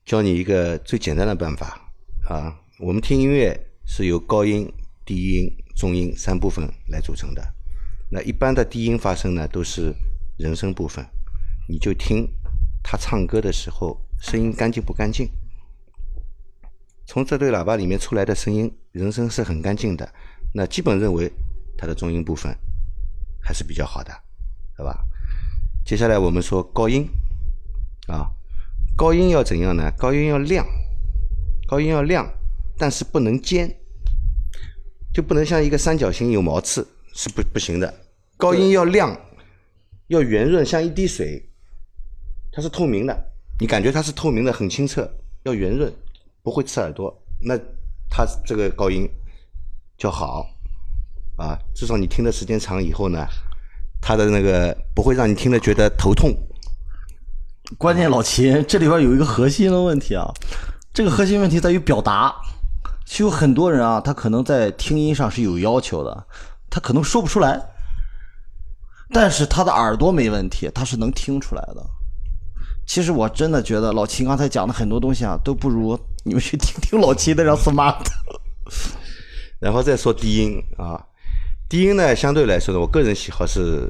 教你一个最简单的办法啊。我们听音乐是由高音、低音、中音三部分来组成的。那一般的低音发声呢，都是人声部分，你就听他唱歌的时候声音干净不干净。从这对喇叭里面出来的声音，人声是很干净的，那基本认为它的中音部分还是比较好的，对吧？接下来我们说高音啊，高音要怎样呢？高音要亮，高音要亮，但是不能尖，就不能像一个三角形有毛刺，是不不行的。高音要亮，要圆润，像一滴水，它是透明的，你感觉它是透明的，很清澈，要圆润，不会刺耳朵，那它这个高音就好啊。至少你听的时间长以后呢，它的那个不会让你听了觉得头痛。
关键老秦这里边有一个核心的问题啊，这个核心问题在于表达。其实很多人啊，他可能在听音上是有要求的，他可能说不出来，但是他的耳朵没问题，他是能听出来的。其实我真的觉得老秦刚才讲的很多东西啊，都不如你们去听听老秦的让 smart。
然后再说低音啊，低音呢相对来说呢，我个人喜好是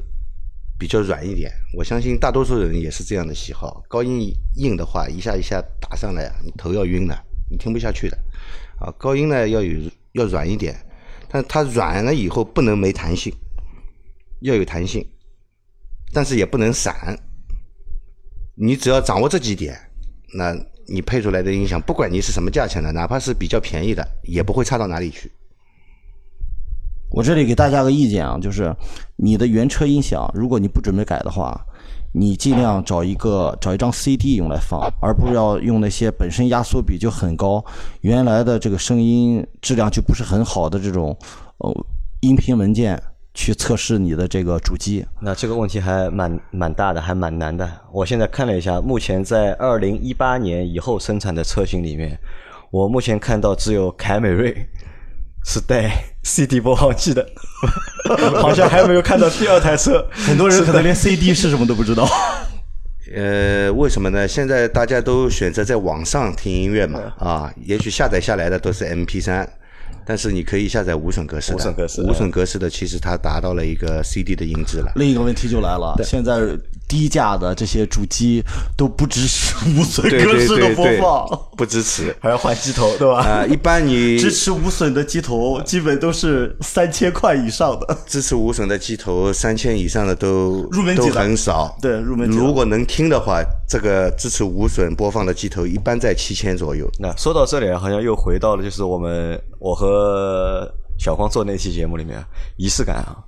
比较软一点，我相信大多数人也是这样的喜好。高音硬的话，一下一下打上来，你头要晕的，你听不下去的。啊，高音呢要有要软一点，但它软了以后不能没弹性，要有弹性，但是也不能散。你只要掌握这几点，那你配出来的音响，不管你是什么价钱的，哪怕是比较便宜的，也不会差到哪里去。
我这里给大家个意见啊，就是你的原车音响，如果你不准备改的话，你尽量找一个找一张 CD 用来放，而不是要用那些本身压缩比就很高，原来的这个声音质量就不是很好的这种呃音频文件去测试你的这个主机。
那这个问题还蛮蛮大的，还蛮难的。我现在看了一下，目前在二零一八年以后生产的车型里面，我目前看到只有凯美瑞是带 CD 播放器的，好像还没有看到第二台车。
很多人可能连 CD 是什么都不知道。
呃，为什么呢？现在大家都选择在网上听音乐嘛，啊，也许下载下来的都是 MP 三。但是你可以下载无损格式的，
无损格式，
无损格式的其实它达到了一个 CD 的音质了。
另一个问题就来了，现在低价的这些主机都不支持无损格式的播放，
不支持，
还要换机头，对吧？
啊，一般你
支持无损的机头，基本都是三千块以上的。
支持无损的机头，三千以上的都
入门
都很少。
对，入门
如果能听的话，这个支持无损播放的机头一般在七千左右。
那说到这里，好像又回到了就是我们我和。小光做那期节目里面，仪式感啊，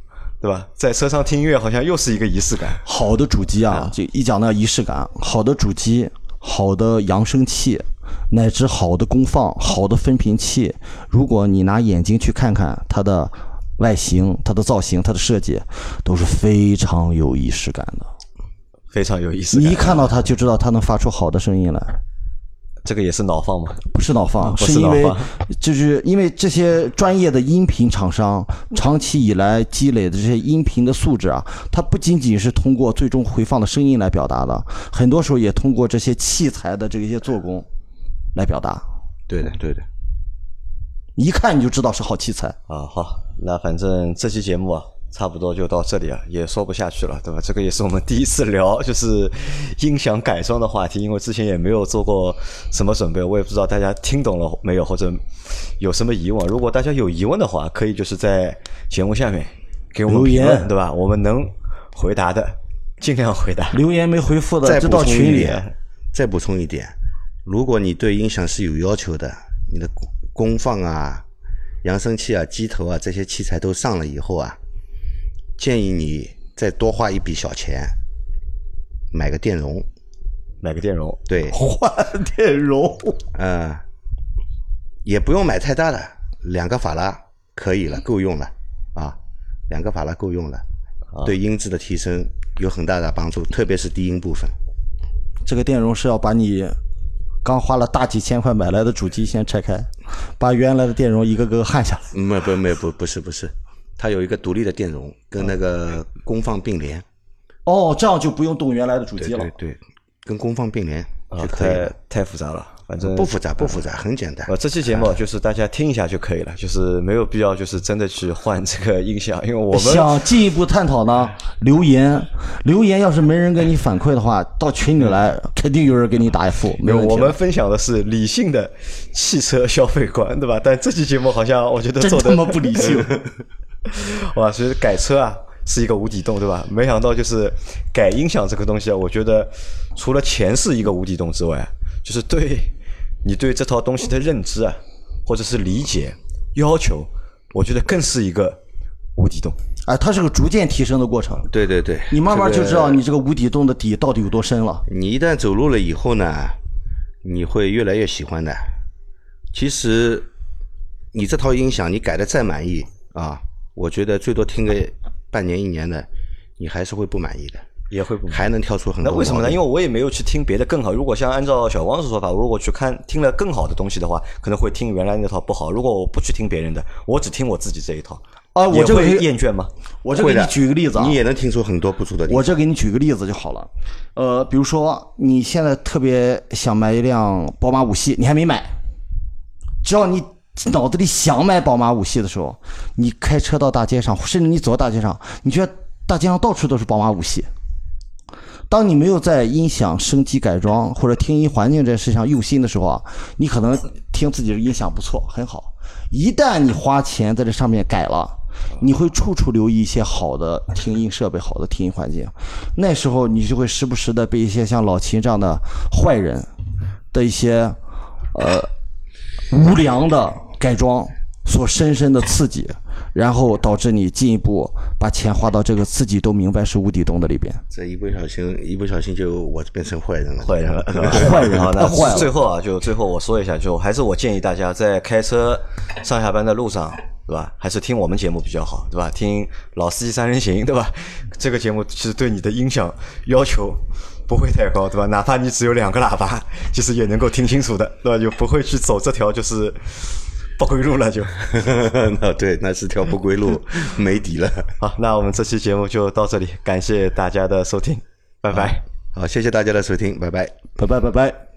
对吧？在车上听音乐好像又是一个仪式感。
好的主机啊，就一讲到仪式感，好的主机、好的扬声器，乃至好的功放、好的分频器，如果你拿眼睛去看看它的外形、它的造型、它的设计，都是非常有仪式感的，
非常有意思。
你一看到它就知道它能发出好的声音来。
这个也是脑放吗？
不是脑放，是因为就是因为这些专业的音频厂商长期以来积累的这些音频的素质啊，它不仅仅是通过最终回放的声音来表达的，很多时候也通过这些器材的这些做工来表达。
对的，对的，
一看你就知道是好器材
啊。好，那反正这期节目啊。差不多就到这里啊，也说不下去了，对吧？这个也是我们第一次聊，就是音响改装的话题，因为之前也没有做过什么准备，我也不知道大家听懂了没有，或者有什么疑问。如果大家有疑问的话，可以就是在节目下面给我们留言，对吧？我们能回答的尽量回答。
留言没回复的，就到群里。
再补充一点，如果你对音响是有要求的，你的功放啊、扬声器啊、机头啊这些器材都上了以后啊。建议你再多花一笔小钱，买个电容，
买个电容，
对，
换电容，
嗯，也不用买太大的，两个法拉可以了，够用了啊，两个法拉够用了，对音质的提升有很大的帮助，特别是低音部分。
这个电容是要把你刚花了大几千块买来的主机先拆开，把原来的电容一个个焊下来。
没不没不不是不是。它有一个独立的电容，跟那个功放并联。
哦，这样就不用动原来的主机了。
对对，跟功放并联就可以。
太太复杂了，反正
不复杂，不复杂，很简单。
呃，这期节目就是大家听一下就可以了，就是没有必要就是真的去换这个音响，因为我们
想进一步探讨呢，留言留言要是没人给你反馈的话，到群里来肯定有人给你答复。没有，
我们分享的是理性的汽车消费观，对吧？但这期节目好像我觉得做的
他妈不理性。
哇，其实改车啊是一个无底洞，对吧？没想到就是改音响这个东西啊，我觉得除了钱是一个无底洞之外，就是对你对这套东西的认知啊，或者是理解要求，我觉得更是一个无底洞。
哎，它是个逐渐提升的过程。
对对对，
你慢慢就知道你这个无底洞的底到底有多深了。
你一旦走路了以后呢，你会越来越喜欢的。其实你这套音响你改的再满意啊。我觉得最多听个半年一年的，你还是会不满意的，
也会不
还能跳出很多。
那为什么呢？因为我也没有去听别的更好。如果像按照小王的说法，我如果去看听了更好的东西的话，可能会听原来那套不好。如果我不去听别人的，我只听我自己这一套
啊，我这
会厌倦吗？
我这给你举个例子啊，
你也能听出很多不足的地方。
我这给你举个例子就好了。呃，比如说你现在特别想买一辆宝马五系，你还没买，只要你。脑子里想买宝马五系的时候，你开车到大街上，甚至你走到大街上，你觉得大街上到处都是宝马五系。当你没有在音响升级改装或者听音环境这事上用心的时候啊，你可能听自己的音响不错，很好。一旦你花钱在这上面改了，你会处处留意一些好的听音设备、好的听音环境。那时候你就会时不时的被一些像老秦这样的坏人的一些呃无良的。改装所深深的刺激，然后导致你进一步把钱花到这个自己都明白是无底洞的里边。
这一不小心，一不小心就我变成坏人了，
坏人了，
坏人
了。那最后啊，就最后我说一下，就还是我建议大家在开车上下班的路上，对吧？还是听我们节目比较好，对吧？听老司机三人行，对吧？这个节目其实对你的音响要求不会太高，对吧？哪怕你只有两个喇叭，其实也能够听清楚的，对吧？就不会去走这条就是。不归路了就。
那对，那是条不归路，没底了。
好，那我们这期节目就到这里，感谢大家的收听，拜拜。
好，谢谢大家的收听，拜拜。
拜拜拜拜。